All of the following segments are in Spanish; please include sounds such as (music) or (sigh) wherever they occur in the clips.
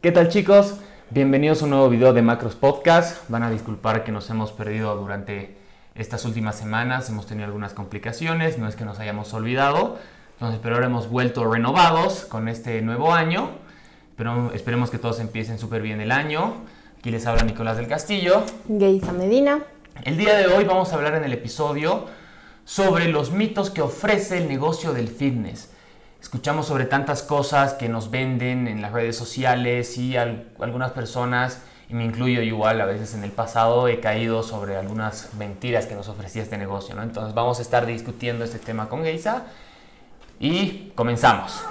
¿Qué tal chicos? Bienvenidos a un nuevo video de Macros Podcast. Van a disculpar que nos hemos perdido durante estas últimas semanas. Hemos tenido algunas complicaciones, no es que nos hayamos olvidado. Entonces, pero ahora hemos vuelto renovados con este nuevo año. Pero esperemos que todos empiecen súper bien el año. Aquí les habla Nicolás del Castillo. Geisa Medina. El día de hoy vamos a hablar en el episodio sobre los mitos que ofrece el negocio del fitness. Escuchamos sobre tantas cosas que nos venden en las redes sociales y algunas personas, y me incluyo igual, a veces en el pasado he caído sobre algunas mentiras que nos ofrecía este negocio. ¿no? Entonces vamos a estar discutiendo este tema con Geisa y comenzamos.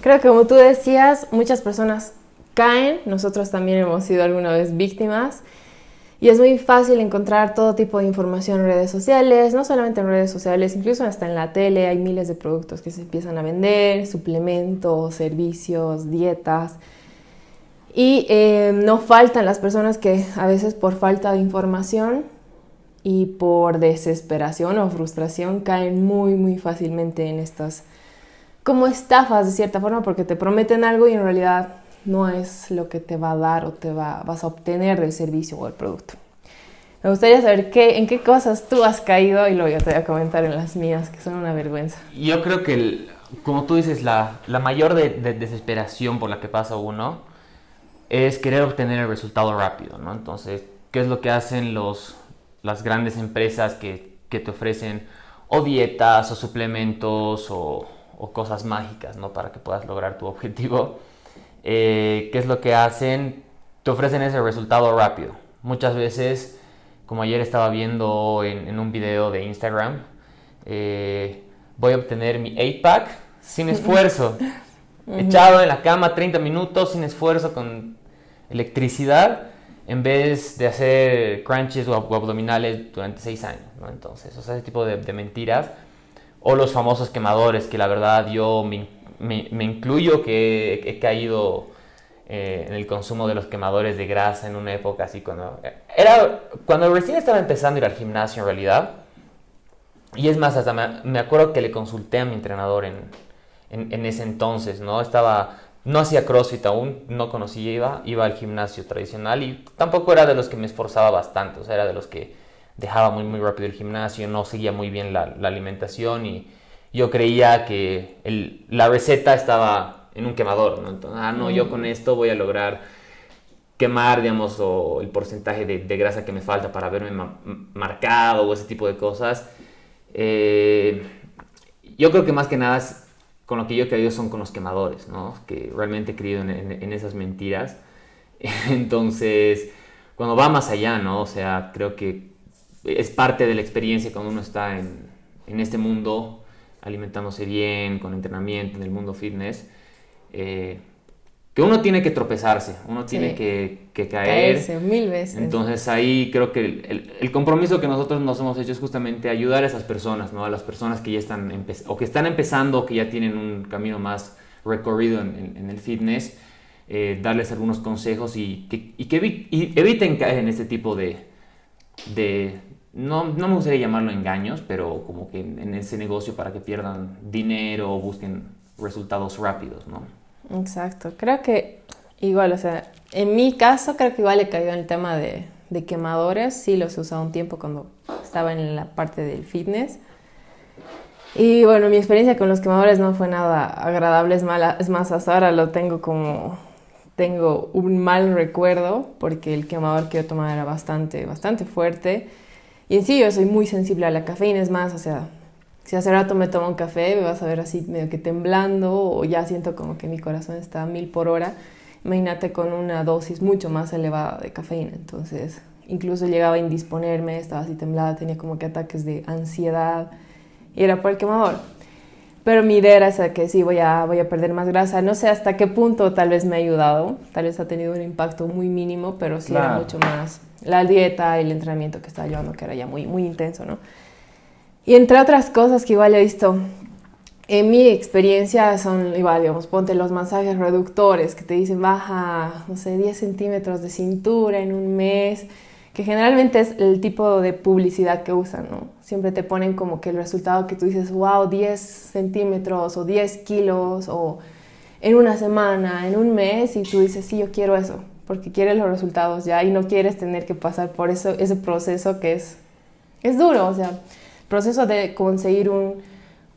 Creo que como tú decías, muchas personas caen, nosotros también hemos sido alguna vez víctimas. Y es muy fácil encontrar todo tipo de información en redes sociales, no solamente en redes sociales, incluso hasta en la tele. Hay miles de productos que se empiezan a vender, suplementos, servicios, dietas. Y eh, no faltan las personas que a veces por falta de información y por desesperación o frustración caen muy muy fácilmente en estas como estafas de cierta forma porque te prometen algo y en realidad no es lo que te va a dar o te va, vas a obtener del servicio o del producto. Me gustaría saber qué, en qué cosas tú has caído y luego yo te voy a comentar en las mías, que son una vergüenza. Yo creo que, como tú dices, la, mayor de, desesperación por la que pasa uno es querer obtener el resultado rápido, ¿no? Entonces, ¿qué es lo que hacen los, las grandes empresas que, te ofrecen dietas o suplementos o, o cosas mágicas, ¿no? Para que puedas lograr tu objetivo? Eh, ¿qué es lo que hacen? Te ofrecen ese resultado rápido. Muchas veces, como ayer estaba viendo en, un video de Instagram, eh, voy a obtener mi 8-pack sin (laughs) esfuerzo. Echado en la cama 30 minutos sin esfuerzo con electricidad en vez de hacer crunches o abdominales durante 6 años. Entonces, o sea, ese tipo de, de, mentiras. O los famosos quemadores que la verdad yo me me, incluyo que he, caído eh, en el consumo de los quemadores de grasa en una época así cuando... Era cuando recién estaba empezando a ir al gimnasio en realidad. Y es más, hasta me, acuerdo que le consulté a mi entrenador en, en, ese entonces, ¿no? Estaba... No hacía CrossFit aún, no conocía, iba, iba al gimnasio tradicional y tampoco era de los que me esforzaba bastante, o sea, era de los que dejaba muy, muy rápido el gimnasio, no seguía muy bien la alimentación y, yo creía que la receta estaba en un quemador, ¿no? Entonces, ah, no, yo con esto voy a lograr quemar, digamos, o el porcentaje de, grasa que me falta para verme marcado o ese tipo de cosas. Eh, yo creo que más que nada con lo que yo he creído son con los quemadores, ¿no? Que realmente he creído en, esas mentiras. (laughs) Entonces, cuando va más allá, ¿no? O sea, creo que es parte de la experiencia cuando uno está en, en este mundo alimentándose bien, con entrenamiento en el mundo fitness, eh, que uno tiene que tropezarse, uno tiene que, que, caer. Caerse mil veces. Entonces ahí creo que el, el, compromiso que nosotros nos hemos hecho es justamente ayudar a esas personas, ¿no? A las personas que ya están, o que están empezando, o que ya tienen un camino más recorrido en, en, el fitness, eh, darles algunos consejos y que, y que eviten caer en este tipo de, de, no, no, me gustaría llamarlo engaños, pero como que en, ese negocio para que pierdan dinero o busquen resultados rápidos, ¿no? Exacto, creo que igual, o sea, en mi caso creo que igual he caído en el tema de, de quemadores, sí los he usado un tiempo cuando estaba en la parte del fitness. Y bueno, mi experiencia con los quemadores no fue nada agradable, es, mala, es más, hasta ahora lo tengo como, tengo un mal recuerdo porque el quemador que yo tomaba era bastante, bastante fuerte y en sí yo soy muy sensible a la cafeína, es más, o sea, si hace rato me tomo un café, me vas a ver así medio que temblando o ya siento como que mi corazón está a mil por hora. Imagínate con una dosis mucho más elevada de cafeína. Entonces, incluso llegaba a indisponerme, estaba así temblada, tenía como que ataques de ansiedad y era por el quemador. Pero mi idea era esa que sí, voy a, voy a perder más grasa. No sé hasta qué punto tal vez me ha ayudado, tal vez ha tenido un impacto muy mínimo, pero sí era mucho más la dieta y el entrenamiento que estaba llevando, que era ya muy, muy intenso, ¿no? Y entre otras cosas que igual he visto, en mi experiencia son igual, digamos, ponte los masajes reductores que te dicen baja, no sé, 10 centímetros de cintura en un mes, que generalmente es el tipo de publicidad que usan, ¿no? Siempre te ponen como que el resultado que tú dices, wow, 10 centímetros o 10 kilos o en una semana, en un mes, y tú dices, sí, yo quiero eso, porque quieres los resultados ya y no quieres tener que pasar por eso, ese proceso que es, es duro, o sea, el proceso de conseguir un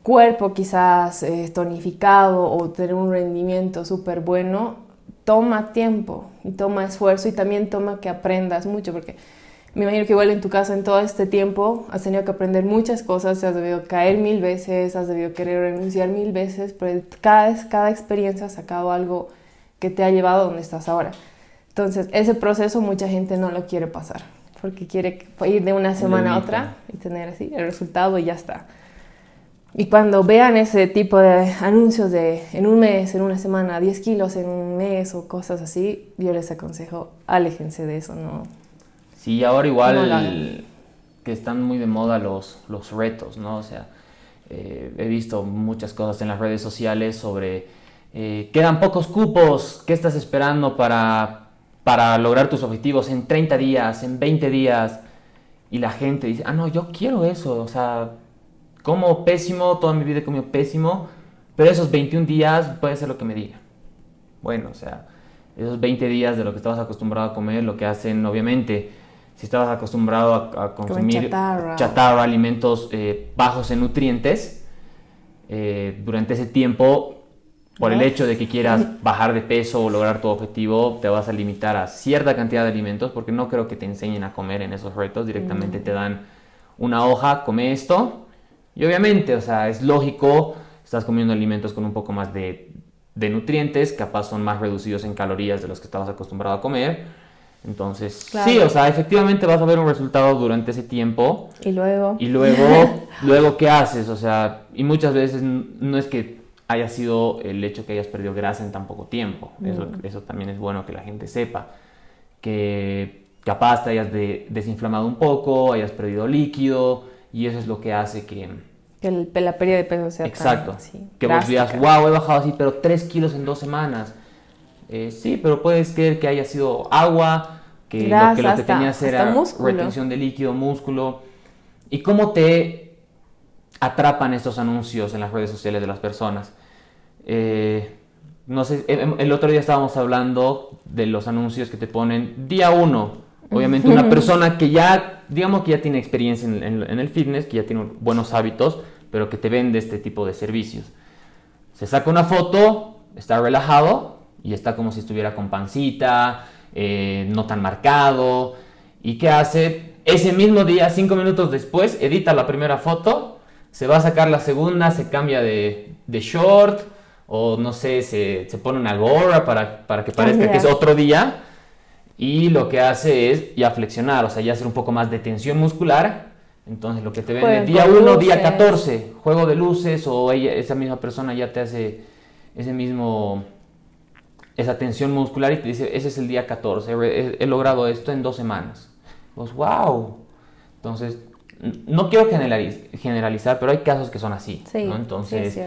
cuerpo quizás eh, tonificado o tener un rendimiento súper bueno toma tiempo y toma esfuerzo y también toma que aprendas mucho, porque me imagino que igual en tu casa en todo este tiempo has tenido que aprender muchas cosas, has debido caer mil veces, has debido querer renunciar mil veces, pero cada, cada experiencia ha sacado algo que te ha llevado a donde estás ahora. Entonces, ese proceso mucha gente no lo quiere pasar, porque quiere ir de una semana a otra y tener así el resultado y ya está. Y cuando vean ese tipo de anuncios de en un mes, en una semana, 10 kilos en un mes o cosas así, yo les aconsejo, aléjense de eso, no. Sí, ahora igual que están muy de moda los, los retos, ¿no? O sea, eh, he visto muchas cosas en las redes sociales sobre eh, quedan pocos cupos, ¿qué estás esperando para, para lograr tus objetivos en 30 días, en 20 días? Y la gente dice, ah, no, yo quiero eso, o sea, como pésimo, toda mi vida he comido pésimo, pero esos 21 días puede ser lo que me diga. Bueno, o sea, esos 20 días de lo que estabas acostumbrado a comer, lo que hacen, obviamente, si estabas acostumbrado a, consumir chatarra. alimentos eh, bajos en nutrientes, eh, durante ese tiempo, por el hecho de que quieras bajar de peso o lograr tu objetivo, te vas a limitar a cierta cantidad de alimentos, porque no creo que te enseñen a comer en esos retos, directamente te dan una hoja, come esto, y obviamente, o sea, es lógico, estás comiendo alimentos con un poco más de, de nutrientes, capaz son más reducidos en calorías de los que estabas acostumbrado a comer. Entonces, sí, o sea, efectivamente vas a ver un resultado durante ese tiempo. Y luego. Y luego, (laughs) luego, ¿qué haces? O sea, y muchas veces no es que haya sido el hecho que hayas perdido grasa en tan poco tiempo. Eso, mm. eso también es bueno que la gente sepa. Que capaz te hayas desinflamado un poco, hayas perdido líquido, y eso es lo que hace que... Que la pérdida de peso sea Exacto. que vos digas, wow, he bajado así, pero 3 kilos en dos semanas. Eh, sí, pero puedes creer que haya sido agua, que lo que, lo que tenías era retención de líquido, músculo. ¿Y cómo te atrapan estos anuncios en las redes sociales de las personas? Eh, no sé, el otro día estábamos hablando de los anuncios que te ponen día 1, Obviamente una persona que ya, digamos que ya tiene experiencia en, el fitness, que ya tiene buenos hábitos, pero que te vende este tipo de servicios. Se saca una foto, está relajado y está como si estuviera con pancita, eh, no tan marcado. ¿Y qué hace? Ese mismo día, cinco minutos después, edita la primera foto, se va a sacar la segunda, se cambia de, short o no sé, se, pone una gorra para, para que parezca que es otro día y lo que hace es ya flexionar, o sea, ya hacer un poco más de tensión muscular. Entonces, lo que te vende día 1, día 14, juego de luces, o esa misma persona ya te hace ese mismo, esa tensión muscular y te dice, ese es el día 14, he, logrado esto en dos semanas. Pues, wow. Entonces, no quiero generalizar, pero hay casos que son así. Entonces,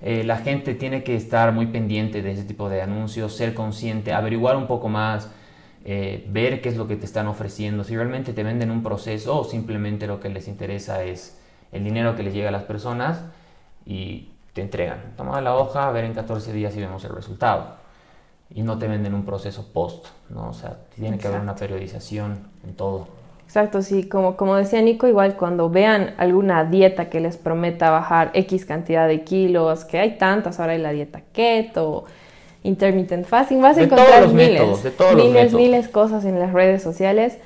eh, la gente tiene que estar muy pendiente de ese tipo de anuncios, ser consciente, averiguar un poco más eh, ver qué es lo que te están ofreciendo, si realmente te venden un proceso o simplemente lo que les interesa es el dinero que les llega a las personas y te entregan. Toma la hoja, a ver en 14 días y vemos el resultado. Y no te venden un proceso post, ¿no? O sea, tiene que haber una periodización en todo. Exacto, sí, como, como decía Nico, igual cuando vean alguna dieta que les prometa bajar X cantidad de kilos, que hay tantas, ahora hay la dieta keto, intermittent fasting, vas a encontrar miles, miles, miles cosas en las redes sociales.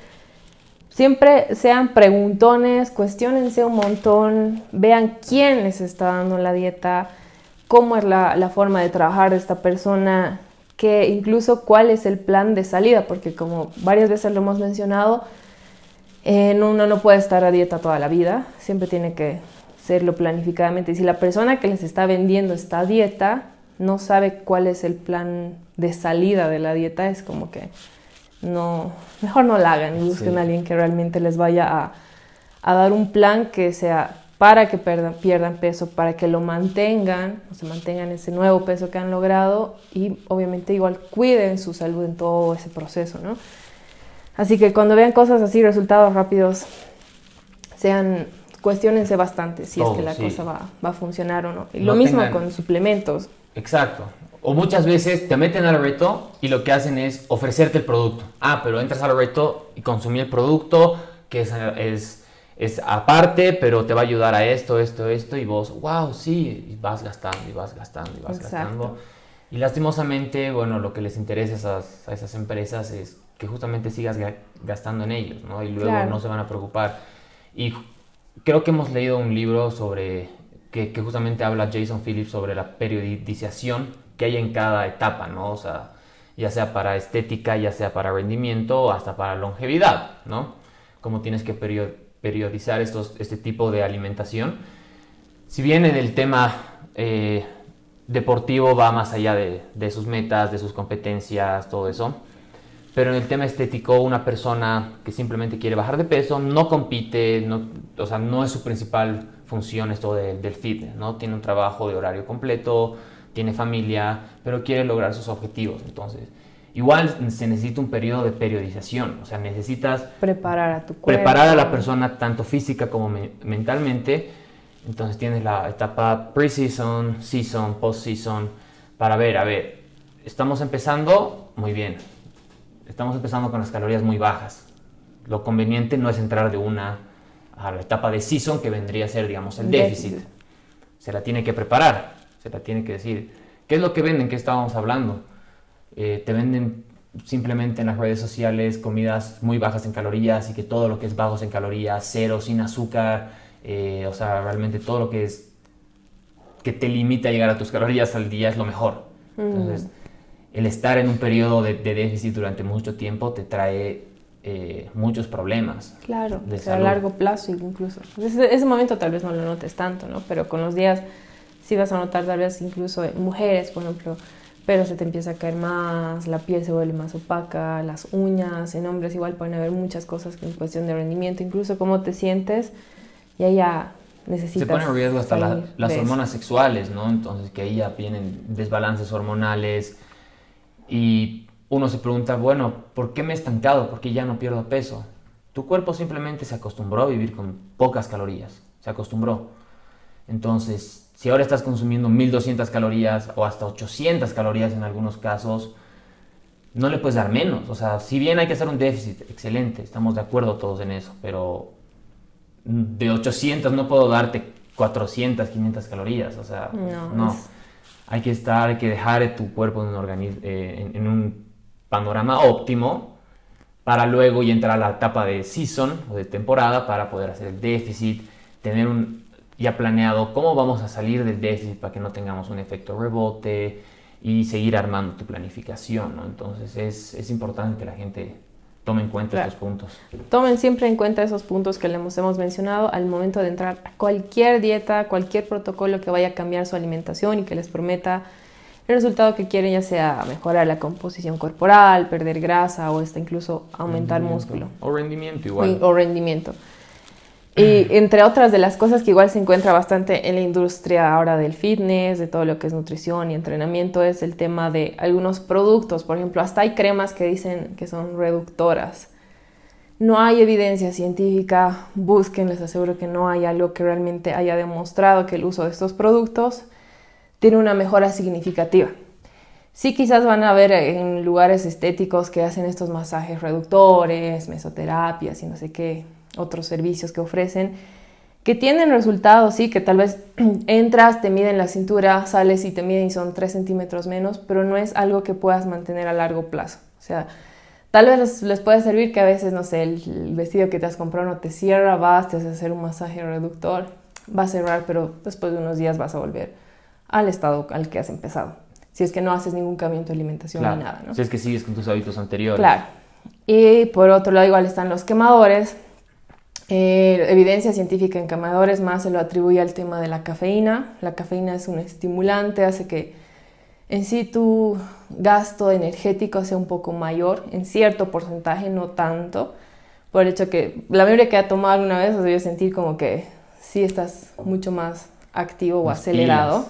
Siempre sean preguntones, cuestionense un montón, vean quién les está dando la dieta, cómo es la, la forma de trabajar de esta persona, que incluso cuál es el plan de salida, porque como varias veces lo hemos mencionado, eh, uno no puede estar a dieta toda la vida, siempre tiene que serlo planificadamente. Y si la persona que les está vendiendo esta dieta no sabe cuál es el plan de salida de la dieta, es como que no, mejor no la hagan y busquen a alguien que realmente les vaya a, a, dar un plan que sea para que pierdan, pierdan peso, para que lo mantengan, o se mantengan ese nuevo peso que han logrado y obviamente igual cuiden su salud en todo ese proceso, ¿no? Así que cuando vean cosas así, resultados rápidos, sean cuestionense bastante si es que la cosa va, va, a funcionar o no. Y lo mismo con suplementos. Exacto. O muchas veces te meten al reto y lo que hacen es ofrecerte el producto. Ah, pero entras al reto y consumir el producto, que es, es, es, aparte, pero te va a ayudar a esto, esto, esto, y vos, wow, sí, y vas gastando, y vas gastando, y vas gastando. Y lastimosamente, bueno, lo que les interesa a esas, a esas empresas es que justamente sigas gastando en ellos, ¿no? Y luego no se van a preocupar. Y creo que hemos leído un libro sobre, que, justamente habla Jason Phillips sobre la periodización que hay en cada etapa, ¿no? O sea, ya sea para estética, ya sea para rendimiento, hasta para longevidad, ¿no? Cómo tienes que periodizar estos, este tipo de alimentación. Si bien en el tema eh, deportivo va más allá de sus metas, de sus competencias, todo eso, pero en el tema estético, una persona que simplemente quiere bajar de peso, no compite, no, o sea, no es su principal función esto del fitness, ¿no? Tiene un trabajo de horario completo, tiene familia, pero quiere lograr sus objetivos. Entonces, igual se necesita un periodo de periodización, o sea, necesitas preparar a tu cuerpo. Preparar a la persona tanto física como mentalmente. Entonces tienes la etapa pre-season, season, post-season, para ver, a ver, estamos empezando, muy bien, estamos empezando con las calorías muy bajas. Lo conveniente no es entrar de una a la etapa de season que vendría a ser, digamos, el déficit. Se la tiene que preparar, se la tiene que decir. ¿Qué es lo que venden? ¿Qué estábamos hablando? Eh, te venden simplemente en las redes sociales comidas muy bajas en calorías y que todo lo que es bajos en calorías, cero, sin azúcar, eh, o sea, realmente todo lo que es que te limita a llegar a tus calorías al día es lo mejor. Mm. El estar en un periodo de, déficit durante mucho tiempo te trae eh, muchos problemas. Claro, a largo plazo incluso. Ese, ese momento tal vez no lo notes tanto, ¿no? Pero con los días sí vas a notar tal vez incluso en mujeres, por ejemplo, pero se te empieza a caer más, la piel se vuelve más opaca, las uñas, en hombres igual pueden haber muchas cosas en cuestión de rendimiento, incluso cómo te sientes, y ahí ya necesitas... Se pone en riesgo hasta las hormonas sexuales, ¿no? Entonces que ahí ya vienen desbalances hormonales, y uno se pregunta, bueno, ¿por qué me he estancado? ¿Por qué ya no pierdo peso? Tu cuerpo simplemente se acostumbró a vivir con pocas calorías, se acostumbró. Entonces, si ahora estás consumiendo 1200 calorías o hasta 800 calorías en algunos casos, no le puedes dar menos. O sea, si bien hay que hacer un déficit, excelente, estamos de acuerdo todos en eso, pero de 800 no puedo darte 400, 500 calorías. O sea, no hay que estar, hay que dejar tu cuerpo en un, eh, panorama óptimo para luego y entrar a la etapa de season o de temporada para poder hacer el déficit, tener un, ya planeado cómo vamos a salir del déficit para que no tengamos un efecto rebote y seguir armando tu planificación. Entonces es, es importante que la gente Tomen en cuenta estos puntos. Tomen siempre en cuenta esos puntos que les hemos mencionado al momento de entrar a cualquier dieta, cualquier protocolo que vaya a cambiar su alimentación y que les prometa el resultado que quieren, ya sea mejorar la composición corporal, perder grasa o hasta incluso aumentar músculo. O rendimiento igual. O rendimiento. Y entre otras de las cosas que igual se encuentra bastante en la industria ahora del fitness, de todo lo que es nutrición y entrenamiento, es el tema de algunos productos. Por ejemplo, hasta hay cremas que dicen que son reductoras. No hay evidencia científica, busquen, les aseguro que no hay algo que realmente haya demostrado que el uso de estos productos tiene una mejora significativa. Sí, quizás van a ver en lugares estéticos que hacen estos masajes reductores, mesoterapias y no sé qué, otros servicios que ofrecen, que tienen resultados, sí, que tal vez (clears throat) entras, te miden la cintura, sales y te miden y son 3 centímetros menos, pero no es algo que puedas mantener a largo plazo. O sea, tal vez les, puede servir que a veces, no sé, el, vestido que te has comprado no te cierra, vas, te haces hacer un masaje reductor, va a cerrar, pero después de unos días vas a volver al estado al que has empezado. Si es que no haces ningún cambio en tu alimentación ni nada, ¿no? Si es que sigues con tus hábitos anteriores. Claro. Y por otro lado, igual están los quemadores, eh, evidencia científica en camadores más se lo atribuye al tema de la cafeína. La cafeína es un estimulante, hace que en sí tu gasto energético sea un poco mayor, en cierto porcentaje, no tanto, por el hecho que la mayoría que ha tomado alguna vez debe sentir como que sí estás mucho más activo o acelerado.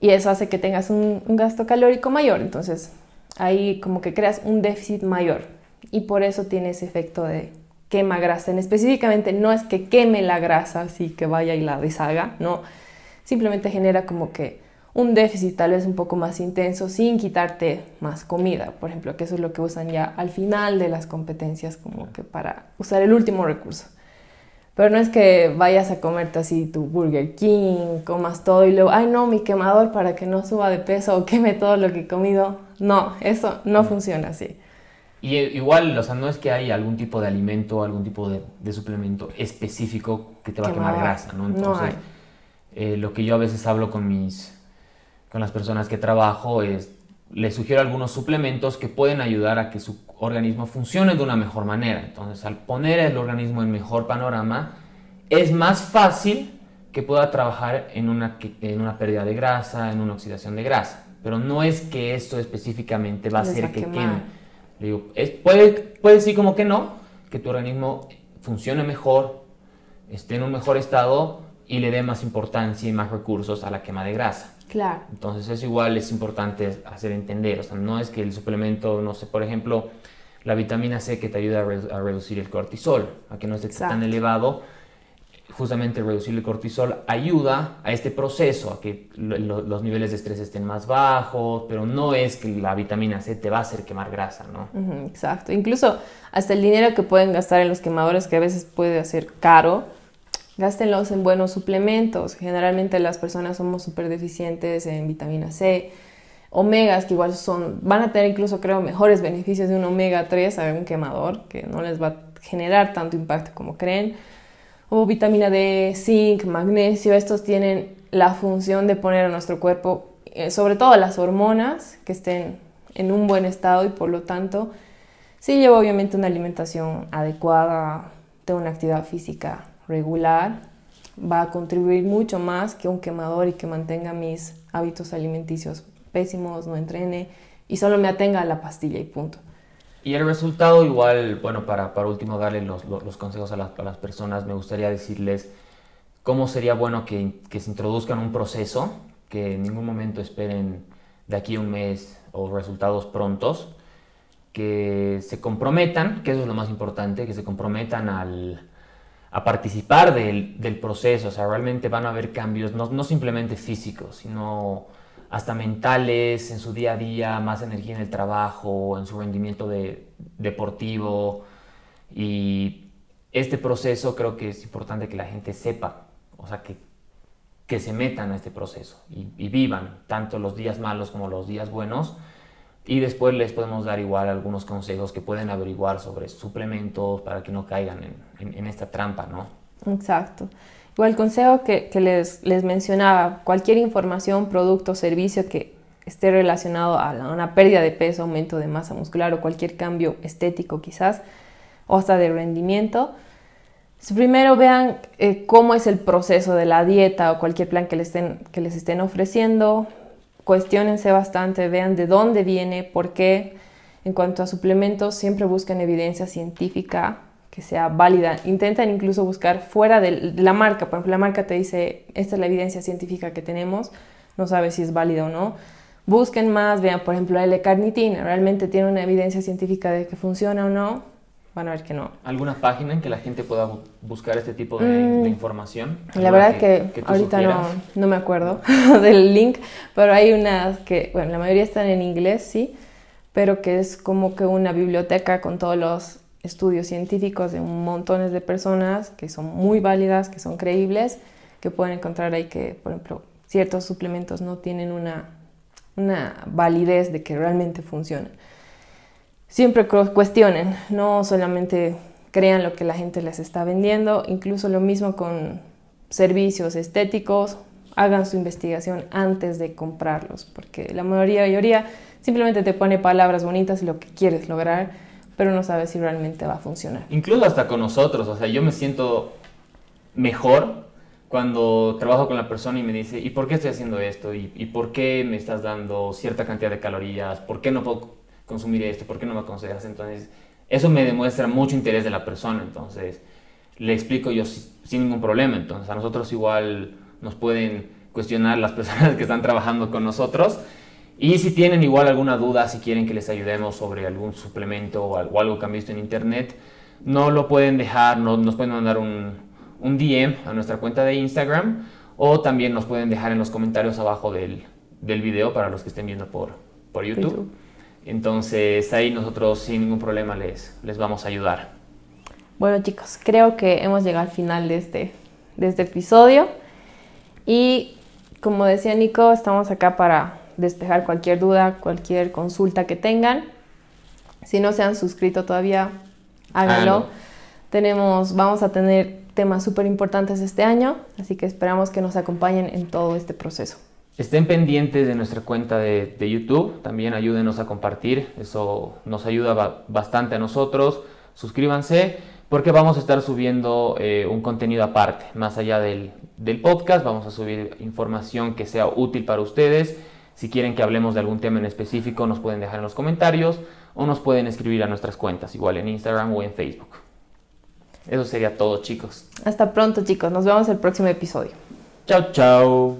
Y eso hace que tengas un, un gasto calórico mayor. Entonces, ahí como que creas un déficit mayor y por eso tiene ese efecto de quema grasa. En específicamente no es que queme la grasa, así que vaya y la deshaga, no. Simplemente genera como que un déficit tal vez un poco más intenso sin quitarte más comida, por ejemplo, que eso es lo que usan ya al final de las competencias como que para usar el último recurso. Pero no es que vayas a comerte así tu Burger King, comas todo y luego, ay no, mi quemador para que no suba de peso o queme todo lo que he comido. No, eso no funciona así. Y eh, igual, o sea, no es que hay algún tipo de alimento, algún tipo de, suplemento específico que te va a quemar grasa, ¿no? Entonces, eh, lo que yo a veces hablo con mis, con las personas que trabajo es, les sugiero algunos suplementos que pueden ayudar a que su organismo funcione de una mejor manera. Entonces, al poner el organismo en mejor panorama, es más fácil que pueda trabajar en una, en una pérdida de grasa, en una oxidación de grasa. Pero no es que esto específicamente va a hacer que queme digo, es, puede, puede decir como que no, que tu organismo funcione mejor, esté en un mejor estado y le dé más importancia y más recursos a la quema de grasa. Claro. Entonces es igual, es importante hacer entender, o sea, no es que el suplemento, no sé, por ejemplo, la vitamina C que te ayuda a, reducir el cortisol, a que no esté tan elevado, justamente reducir el cortisol ayuda a este proceso, a que los niveles de estrés estén más bajos, pero no es que la vitamina C te va a hacer quemar grasa, ¿no? exacto. Incluso hasta el dinero que pueden gastar en los quemadores, que a veces puede ser caro, gástenlos en buenos suplementos. Generalmente las personas somos súper deficientes en vitamina C. Omegas, que igual son, van a tener incluso, creo, mejores beneficios de un omega 3 a un quemador, que no les va a generar tanto impacto como creen o vitamina D, zinc, magnesio, estos tienen la función de poner a nuestro cuerpo, eh, sobre todo las hormonas, que estén en un buen estado y por lo tanto, si llevo obviamente una alimentación adecuada, tengo una actividad física regular, va a contribuir mucho más que un quemador y que mantenga mis hábitos alimenticios pésimos, no entrene y solo me atenga a la pastilla y punto. Y el resultado igual, bueno, para, para último darle los, los, consejos a las, a las, personas, me gustaría decirles cómo sería bueno que, que, se introduzcan un proceso, que en ningún momento esperen de aquí a un mes o resultados prontos, que se comprometan, que eso es lo más importante, que se comprometan al, a participar del, del, proceso, o sea, realmente van a haber cambios, no, no simplemente físicos, sino hasta mentales en su día a día, más energía en el trabajo, en su rendimiento de, deportivo. Y este proceso creo que es importante que la gente sepa, o sea, que, que se metan a este proceso y, vivan tanto los días malos como los días buenos. Y después les podemos dar igual algunos consejos que pueden averiguar sobre suplementos para que no caigan en, en esta trampa, ¿no? Exacto. O el consejo que, les, les, mencionaba, cualquier información, producto, servicio que esté relacionado a una pérdida de peso, aumento de masa muscular o cualquier cambio estético quizás, o hasta de rendimiento, primero vean eh, cómo es el proceso de la dieta o cualquier plan que les estén, que les estén ofreciendo, cuestionense bastante, vean de dónde viene, por qué. En cuanto a suplementos, siempre busquen evidencia científica que sea válida. Intentan incluso buscar fuera de la marca. Por ejemplo, la marca te dice, esta es la evidencia científica que tenemos, no sabes si es válida o no. Busquen más, vean, por ejemplo, la L-carnitina, ¿realmente tiene una evidencia científica de que funciona o no? Van a ver que no. ¿Alguna página en que la gente pueda buscar este tipo de, mm, información? La verdad que, que, ahorita no, no, me acuerdo (laughs) del link, pero hay unas que, bueno, la mayoría están en inglés, sí, pero que es como que una biblioteca con todos los estudios científicos de montón de personas que son muy válidas, que son creíbles, que pueden encontrar ahí que, por ejemplo, ciertos suplementos no tienen una, una validez de que realmente funcionan. Siempre cuestionen, no solamente crean lo que la gente les está vendiendo, incluso lo mismo con servicios estéticos, hagan su investigación antes de comprarlos, porque la mayoría, mayoría simplemente te pone palabras bonitas y lo que quieres lograr, pero no sabes si realmente va a funcionar. Incluso hasta con nosotros, o sea, yo me siento mejor cuando trabajo con la persona y me dice, ¿y por qué estoy haciendo esto? ¿Y, por qué me estás dando cierta cantidad de calorías? ¿Por qué no puedo consumir esto? ¿Por qué no me aconsejas? Entonces, eso me demuestra mucho interés de la persona, entonces le explico yo sin ningún problema, entonces a nosotros igual nos pueden cuestionar las personas que están trabajando con nosotros Y si tienen igual alguna duda, si quieren que les ayudemos sobre algún suplemento o algo que han visto en internet, no lo pueden dejar, no, nos pueden mandar un, un DM a nuestra cuenta de Instagram o también nos pueden dejar en los comentarios abajo del, del video para los que estén viendo por, por YouTube. Entonces ahí nosotros sin ningún problema les, les vamos a ayudar. Bueno chicos, creo que hemos llegado al final de este, de este episodio y como decía Nico, estamos acá para despejar cualquier duda, cualquier consulta que tengan. Si no se han suscrito todavía, háganlo. Tenemos, vamos a tener temas súper importantes este año, así que esperamos que nos acompañen en todo este proceso. Estén pendientes de nuestra cuenta de, YouTube, también ayúdenos a compartir, eso nos ayuda bastante a nosotros. Suscríbanse porque vamos a estar subiendo eh, un contenido aparte, más allá del, del podcast, vamos a subir información que sea útil para ustedes. Si quieren que hablemos de algún tema en específico, nos pueden dejar en los comentarios o nos pueden escribir a nuestras cuentas, igual en Instagram o en Facebook. Eso sería todo, chicos. Hasta pronto, chicos. Nos vemos el próximo episodio. Chao, chao.